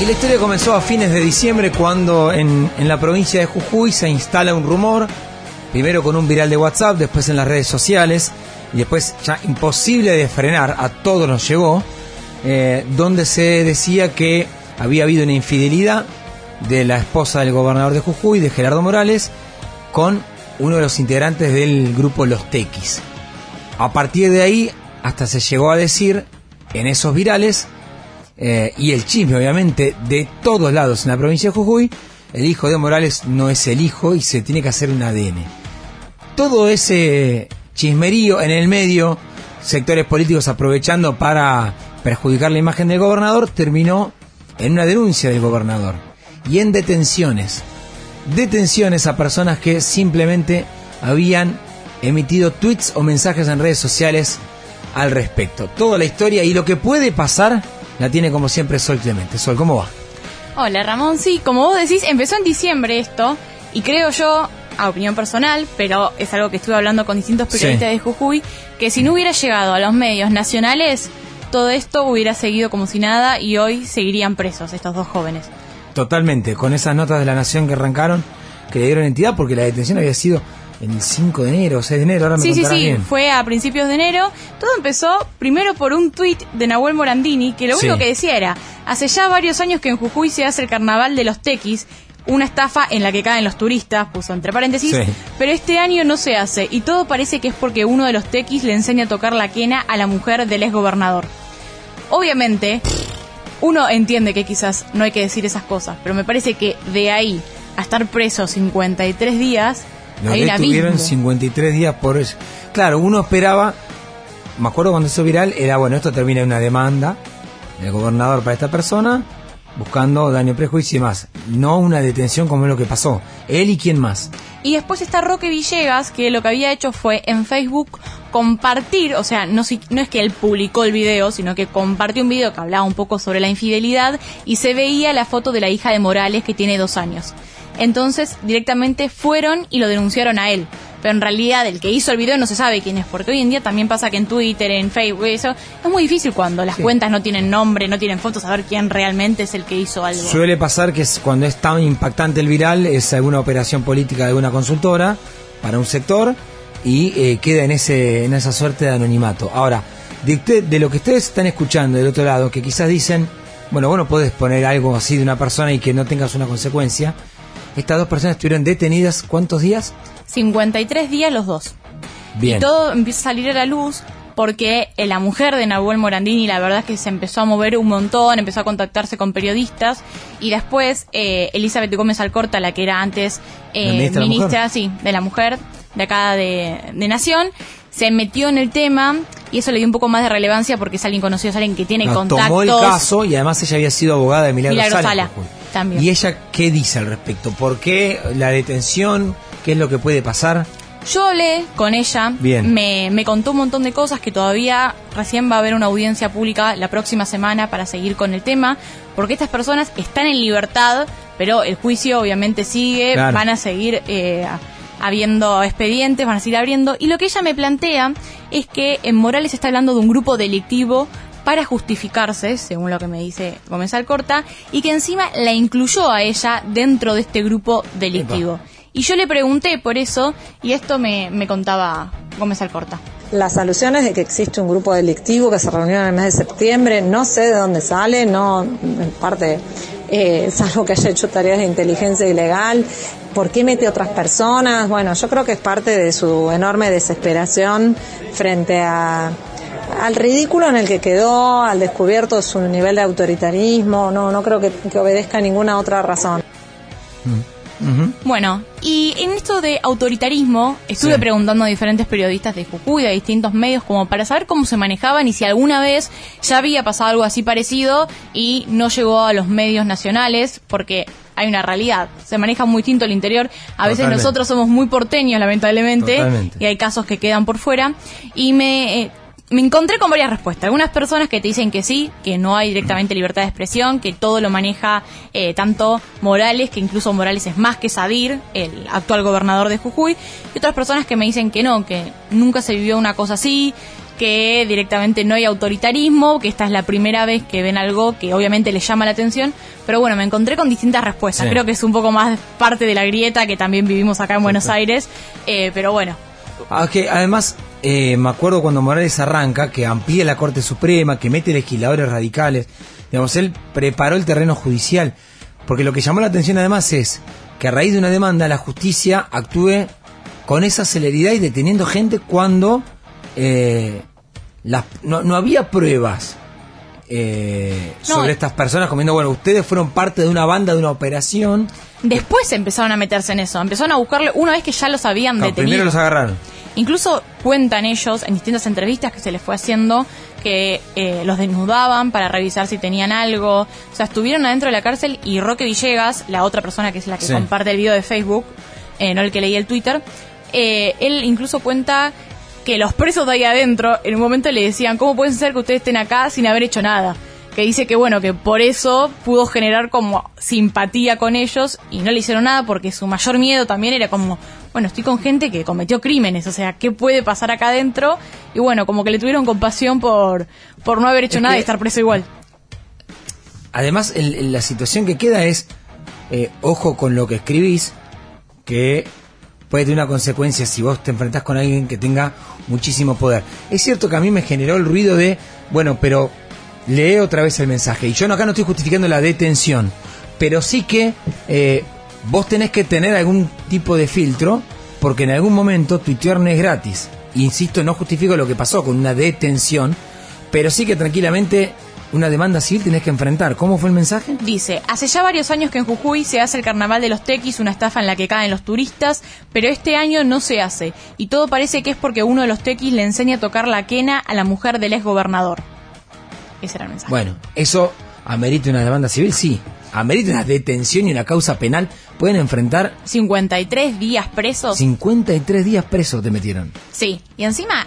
Y la historia comenzó a fines de diciembre cuando en, en, la provincia de Jujuy se instala un rumor, primero con un viral de WhatsApp, después en las redes sociales, y después ya imposible de frenar, a todos nos llegó, eh, donde se decía que había habido una infidelidad de la esposa del gobernador de Jujuy, de Gerardo Morales, con uno de los integrantes del grupo Los Tequis. A partir de ahí, hasta se llegó a decir en esos virales eh, y el chisme, obviamente, de todos lados en la provincia de Jujuy, el hijo de Morales no es el hijo y se tiene que hacer un ADN. Todo ese chismerío en el medio, sectores políticos aprovechando para perjudicar la imagen del gobernador, terminó en una denuncia del gobernador y en detenciones. Detenciones a personas que simplemente habían emitido tweets o mensajes en redes sociales al respecto. Toda la historia y lo que puede pasar la tiene como siempre Sol Clemente. Sol, ¿cómo va? Hola Ramón, sí, como vos decís, empezó en diciembre esto y creo yo, a opinión personal, pero es algo que estuve hablando con distintos periodistas de Jujuy, que si no hubiera llegado a los medios nacionales, todo esto hubiera seguido como si nada y hoy seguirían presos estos dos jóvenes. Totalmente, con esas notas de la Nación que arrancaron, que le dieron entidad porque la detención había sido el 5 de enero, 6 de enero, ahora me Sí, sí, sí, fue a principios de enero. Todo empezó primero por un tuit de Nahuel Morandini, que lo único que decía era, hace ya varios años que en Jujuy se hace el carnaval de los tequis, una estafa en la que caen los turistas, puso entre paréntesis, pero este año no se hace y todo parece que es porque uno de los tequis le enseña a tocar la quena a la mujer del ex gobernador. Obviamente, uno entiende que quizás no hay que decir esas cosas, pero me parece que de ahí a estar preso 53 días lo detuvieron 53 días por eso. Claro, uno esperaba, me acuerdo cuando hizo viral, era bueno, esto termina en una demanda del gobernador para esta persona, buscando daño, prejuicio y más. No una detención como es lo que pasó. Él y quién más. Y después está Roque Villegas, que lo que había hecho fue en Facebook compartir, o sea, no, no es que él publicó el video, sino que compartió un video que hablaba un poco sobre la infidelidad y se veía la foto de la hija de Morales que tiene dos años. Entonces directamente fueron y lo denunciaron a él. Pero en realidad el que hizo el video no se sabe quién es, porque hoy en día también pasa que en Twitter, en Facebook, eso es muy difícil cuando las cuentas no tienen nombre, no tienen fotos, saber quién realmente es el que hizo algo. Suele pasar que cuando es tan impactante el viral es alguna operación política de una consultora para un sector y eh, queda en ese en esa suerte de anonimato. Ahora, de, de lo que ustedes están escuchando del otro lado, que quizás dicen, bueno, bueno, puedes poner algo así de una persona y que no tengas una consecuencia estas dos personas estuvieron detenidas ¿cuántos días? 53 días los dos. Bien. Y todo empieza a salir a la luz porque eh, la mujer de Nahuel Morandini la verdad es que se empezó a mover un montón, empezó a contactarse con periodistas y después eh, Elizabeth Gómez Alcorta, la que era antes eh, ministra, sí, de la mujer de acá de, Nación, se metió en el tema y eso le dio un poco más de relevancia porque es alguien conocido, es alguien que tiene contactos. Tomó el caso y además ella había sido abogada de Milagro, Milagro Sala. También. ¿Y ella qué dice al respecto? ¿Por qué la detención? ¿Qué es lo que puede pasar? Yo hablé con ella, Bien. Me, me, contó un montón de cosas que todavía recién va a haber una audiencia pública la próxima semana para seguir con el tema, porque estas personas están en libertad, pero el juicio obviamente sigue, van a seguir eh, habiendo expedientes, van a seguir abriendo. Y lo que ella me plantea es que en Morales está hablando de un grupo delictivo para justificarse, según lo que me dice Gómez Alcorta, y que encima la incluyó a ella dentro de este grupo delictivo. Y yo le pregunté por eso, y esto me, me contaba Gómez Alcorta. Las alusiones de que existe un grupo delictivo que se reunió en el mes de septiembre, no sé de dónde sale, no, en parte, eh, salvo que haya hecho tareas de inteligencia ilegal, ¿por qué mete a otras personas? Bueno, yo creo que es parte de su enorme desesperación frente a, al ridículo en el que quedó, al descubierto su nivel de autoritarismo, no, no creo que, obedezca a ninguna otra razón. Mm. Bueno, y en esto de autoritarismo, estuve preguntando a diferentes periodistas de Jujuy, de distintos medios, como para saber cómo se manejaban y si alguna vez ya había pasado algo así parecido y no llegó a los medios nacionales, porque hay una realidad, se maneja muy distinto el interior, a veces nosotros somos muy porteños, lamentablemente, y hay casos que quedan por fuera, y me... Eh, me encontré con varias respuestas. Algunas personas que te dicen que sí, que no hay directamente libertad de expresión, que todo lo maneja eh, tanto Morales, que incluso Morales es más que Sadir, el actual gobernador de Jujuy, y otras personas que me dicen que no, que nunca se vivió una cosa así, que directamente no hay autoritarismo, que esta es la primera vez que ven algo que obviamente les llama la atención, pero bueno, me encontré con distintas respuestas. Creo que es un poco más parte de la grieta que también vivimos acá en Buenos Aires, eh, pero bueno. Ah, además, eh, me acuerdo cuando Morales arranca, que amplía la Corte Suprema, que mete legisladores radicales, digamos, él preparó el terreno judicial, porque lo que llamó la atención además es que a raíz de una demanda la justicia actúe con esa celeridad y deteniendo gente cuando eh, no, había pruebas eh, sobre estas personas comiendo, bueno, ustedes fueron parte de una banda, de una operación. Después empezaron a meterse en eso, empezaron a buscarle una vez que ya los habían detenido. Primero los agarraron. Incluso cuentan ellos en distintas entrevistas que se les fue haciendo que eh, los desnudaban para revisar si tenían algo. O sea, estuvieron adentro de la cárcel y Roque Villegas, la otra persona que es la que comparte el video de Facebook, eh, no el que leí el Twitter, eh, él incluso cuenta que los presos de ahí adentro en un momento le decían, ¿cómo puede ser que ustedes estén acá sin haber hecho nada? Que dice que bueno, que por eso pudo generar como simpatía con ellos y no le hicieron nada porque su mayor miedo también era como, bueno, estoy con gente que cometió crímenes, o sea, ¿qué puede pasar acá adentro? Y bueno, como que le tuvieron compasión por, por no haber hecho nada y estar preso igual. Además, la situación que queda es, eh, ojo con lo que escribís, que puede tener una consecuencia si vos te enfrentás con alguien que tenga muchísimo poder. Es cierto que a mí me generó el ruido de, bueno, pero lee otra vez el mensaje. Y yo acá no estoy justificando la detención, pero sí que eh, vos tenés que tener algún tipo de filtro, porque en algún momento tuitear no es gratis. Insisto, no justifico lo que pasó con una detención, pero sí que tranquilamente una demanda civil tenés que enfrentar. ¿Cómo fue el mensaje? Dice, hace ya varios años que en Jujuy se hace el carnaval de los tequis, una estafa en la que caen los turistas, pero este año no se hace. Y todo parece que es porque uno de los tequis le enseña a tocar la quena a la mujer del ex gobernador. Ese era el mensaje. Bueno, eso amerita una demanda civil, sí. Amerita una detención y una causa penal. Pueden enfrentar... 53 días presos. 53 días presos te metieron. Sí, y encima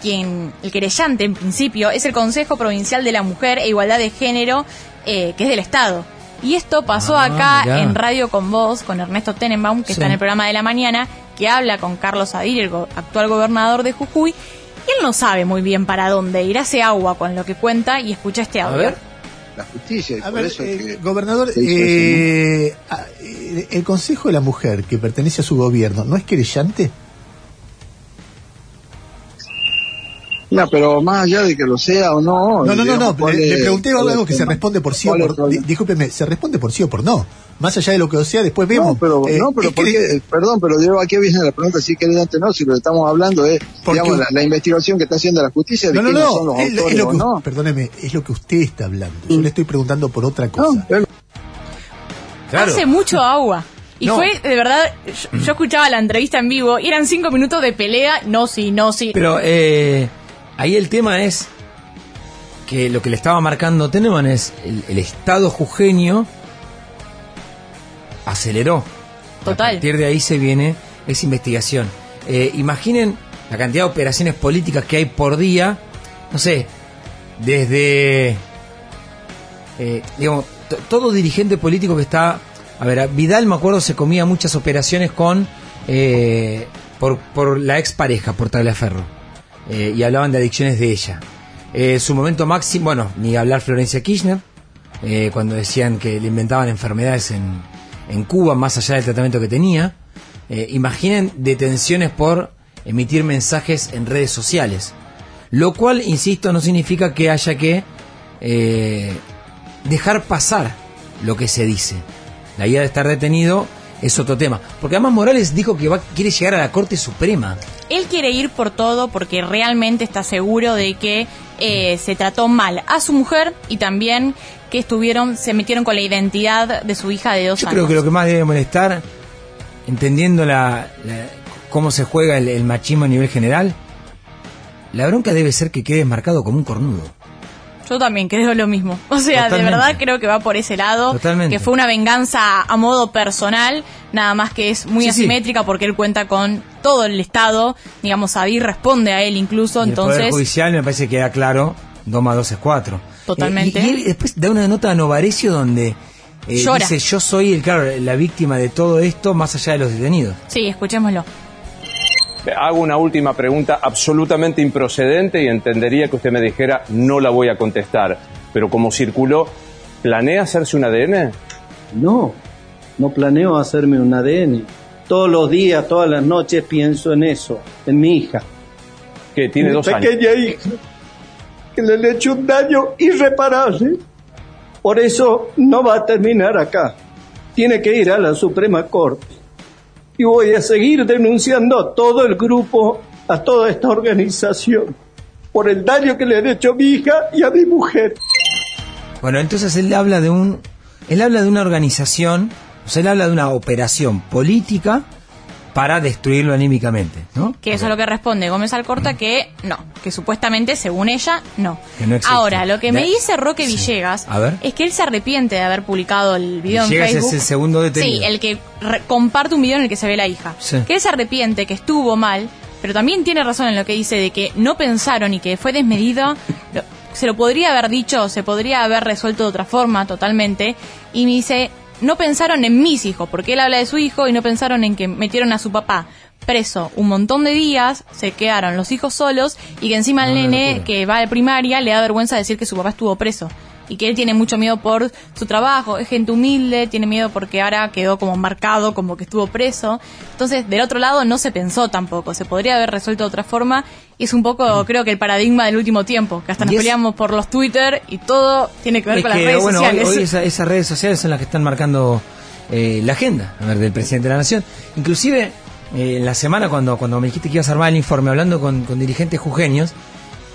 quien, el querellante en principio, es el Consejo Provincial de la Mujer e Igualdad de Género, eh, que es del Estado. Y esto pasó ah, acá en Radio con Voz, con Ernesto Tenenbaum, que está en el programa de la mañana, que habla con Carlos Adir, el actual gobernador de Jujuy. Y él no sabe muy bien para dónde ir, hace agua con lo que cuenta y escucha este audio. A ver. La justicia. A ver, eh, gobernador, eh, el Consejo de la Mujer, que pertenece a su gobierno, ¿no es querellante? No, pero más allá de que lo sea o no. No, no, no, no. Le, pregunté algo que se responde por sí o por. Discúlpeme, se responde por sí o por no. Más allá de lo que sea, después vemos. No, pero, eh, no, pero porque, perdón, pero yo aquí viene la pregunta si antes no, si lo que estamos hablando es, digamos, la, investigación que está haciendo la justicia. No, no, no, son los es, autores, lo que, no. Perdóneme, es lo que usted está hablando. Yo mm. le estoy preguntando por otra cosa. Claro. Hace mucho agua. Y fue, de verdad, yo, escuchaba la entrevista en vivo y eran cinco minutos de pelea, no, sí, no, sí. Pero, eh, Ahí el tema es que lo que le estaba marcando Teneman es el, Estado jujeño aceleró. Total. A partir de ahí se viene esa investigación. Eh, imaginen la cantidad de operaciones políticas que hay por día. No sé, desde. Eh, digamos, todo dirigente político que está. A ver, Vidal, me acuerdo, se comía muchas operaciones con. Eh, por, por la expareja, por Ferro eh, y hablaban de adicciones de ella. Eh, su momento máximo, bueno, ni hablar Florencia Kirchner, eh, cuando decían que le inventaban enfermedades en, en Cuba más allá del tratamiento que tenía. imaginen detenciones por emitir mensajes en redes sociales. Lo cual, insisto, no significa que haya que dejar pasar lo que se dice. La idea de estar detenido es otro tema. Porque además Morales dijo que va, quiere llegar a la Corte Suprema. Él quiere ir por todo porque realmente está seguro de que eh, se trató mal a su mujer y también que estuvieron, se metieron con la identidad de su hija de dos años. Yo creo que lo que más debe molestar, entendiendo la, cómo se juega el machismo a nivel general, la bronca debe ser que quede marcado como un cornudo. Yo también creo lo mismo. O sea, de verdad creo que va por ese lado. Que fue una venganza a modo personal, nada más que es muy asimétrica porque él cuenta con todo el Estado. Digamos, Abir responde a él incluso. entonces. El Poder Judicial me parece que queda claro: 2 más 2 es 4. Totalmente. y, él después da una nota a Novarecio donde. Eh, dice, yo soy el, claro, la víctima de todo esto más allá de los detenidos. Sí, escuchémoslo. Hago una última pregunta absolutamente improcedente y entendería que usted me dijera no la voy a contestar. Pero como circuló, ¿planea hacerse un ADN? No, no planeo hacerme un ADN. Todos los días, todas las noches pienso en eso, en mi hija. Que tiene dos años. Pequeña hija, que le he hecho un daño irreparable. Por eso no va a terminar acá. Tiene que ir a la Suprema Corte. Y voy a seguir denunciando a todo el grupo, a toda esta organización, por el daño que le han hecho a mi hija y a mi mujer. Bueno, entonces él habla de un, él habla de una organización, o sea, él habla de una operación política para destruirlo anímicamente, ¿no? Que eso es lo que responde Gómez Alcorta, que no, que supuestamente, según ella, no. Ahora, lo que me dice Roque Villegas es que él se arrepiente de haber publicado el video en Facebook. es el segundo detenido. Sí, el que comparte un video en el que se ve la hija. Que él se arrepiente, que estuvo mal, pero también tiene razón en lo que dice de que no pensaron y que fue desmedido. se lo podría haber dicho, se podría haber resuelto de otra forma totalmente. Y me dice, no pensaron en mis hijos, porque él habla de su hijo y no pensaron en que metieron a su papá preso un montón de días, se quedaron los hijos solos y que encima el nene que va de primaria le da vergüenza decir que su papá estuvo preso y que él tiene mucho miedo por su trabajo, es gente humilde, tiene miedo porque ahora quedó como marcado, como que estuvo preso. Entonces, del otro lado no se pensó tampoco, se podría haber resuelto de otra forma. Y es un poco, mm. creo que el paradigma del último tiempo, que hasta nos peleamos por los Twitter y todo tiene que ver con las redes sociales. Hoy, esas redes sociales son las que están marcando eh, la agenda del presidente de la Nación. Inclusive, eh, en la semana cuando, cuando me dijiste que ibas a armar el informe hablando con, con dirigentes jujeños,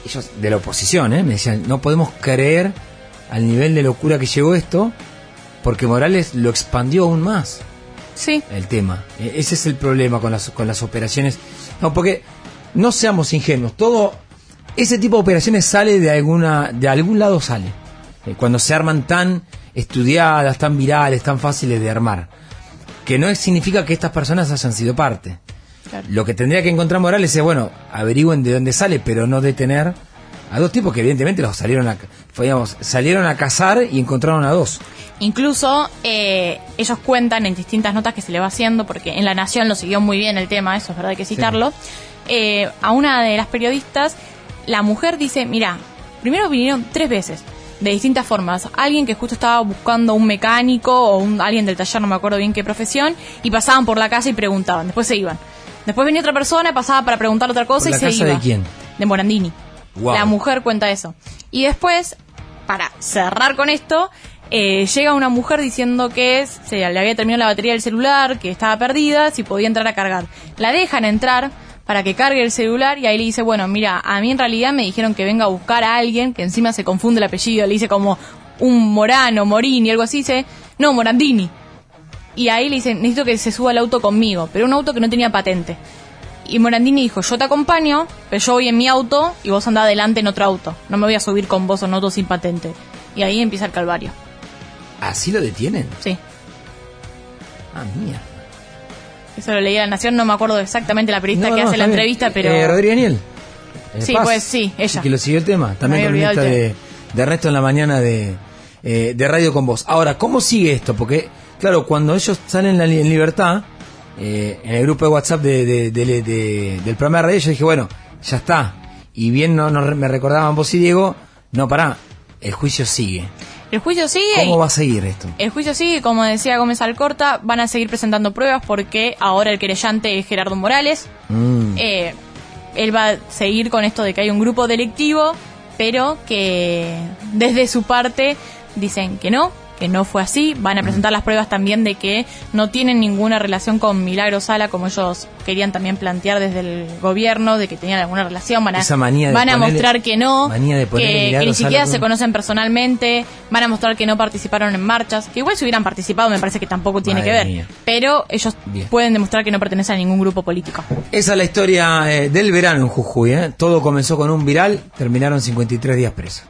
ellos de la oposición, ¿eh? me decían, no podemos creer al nivel de locura que llegó esto, porque Morales lo expandió aún más. Sí. El tema. E, ese es el problema con las, con las operaciones. No, porque no seamos ingenuos. Todo, ese tipo de operaciones sale de alguna, de algún lado sale. Eh, cuando se arman tan estudiadas, tan virales, tan fáciles de armar. Que no significa que estas personas hayan sido parte. Lo que tendría que encontrar Morales es, bueno, averigüen de dónde sale, pero no detener a dos tipos que evidentemente los salieron a, salieron a cazar y encontraron a dos. Incluso eh, ellos cuentan en distintas notas que se le va haciendo, porque en La Nación lo siguió muy bien el tema, eso es verdad hay que citarlo, eh, a una de las periodistas, la mujer dice, mira, primero vinieron tres veces, de distintas formas. Alguien que justo estaba buscando un mecánico o un, alguien del taller, no me acuerdo bien qué profesión, y pasaban por la casa y preguntaban, después se iban. Después venía otra persona, pasaba para preguntar otra cosa y se iba. ¿De quién? De Morandini. La mujer cuenta eso. Y después, para cerrar con esto, eh, llega una mujer diciendo que se le había terminado la batería del celular, que estaba perdida, si podía entrar a cargar. La dejan entrar para que cargue el celular y ahí le dice, bueno, mira, a mí en realidad me dijeron que venga a buscar a alguien, que encima se confunde el apellido, le dice como un Morano, Morini, algo así, dice, no, Morandini. Y ahí le dice, necesito que se suba al auto conmigo, pero un auto que no tenía patente. Y Morandini dijo, yo te acompaño, pero yo voy en mi auto y vos andás adelante en otro auto. No me voy a subir con vos en auto sin patente. Y ahí empieza el calvario. ¿Así lo detienen? Sí. Ah, mierda. Eso lo leí a la Nación, no me acuerdo exactamente la periodista que hace la entrevista, pero... Eh, Rodríguez Niel. sí, pues sí, ella. que lo siguió el tema. También columnista de, de Ernesto en la mañana de, eh, de Radio con Vos. Ahora, ¿cómo sigue esto? Porque, claro, cuando ellos salen en libertad eh, en el grupo de WhatsApp de, del programa de radio, yo dije, bueno, ya está. Y bien no, me recordaban vos y Diego, no, pará, el juicio sigue. El juicio sigue. ¿Cómo va a seguir esto? El juicio sigue, como decía Gómez Alcorta, van a seguir presentando pruebas porque ahora el querellante es Gerardo Morales. Mm. Eh, él va a seguir con esto de que hay un grupo delictivo, pero que desde su parte dicen que no, que no fue así. Van a presentar las pruebas también de que no tienen ninguna relación con Milagro Sala, como ellos querían también plantear desde el gobierno, de que tenían alguna relación. Van a, van a mostrar que no, que, ni siquiera se conocen personalmente. Van a mostrar que no participaron en marchas, que igual si hubieran participado me parece que tampoco tiene que ver. Pero ellos pueden demostrar que no pertenecen a ningún grupo político. Esa es la historia eh, del verano en Jujuy. ¿eh? Todo comenzó con un viral, terminaron 53 días presos.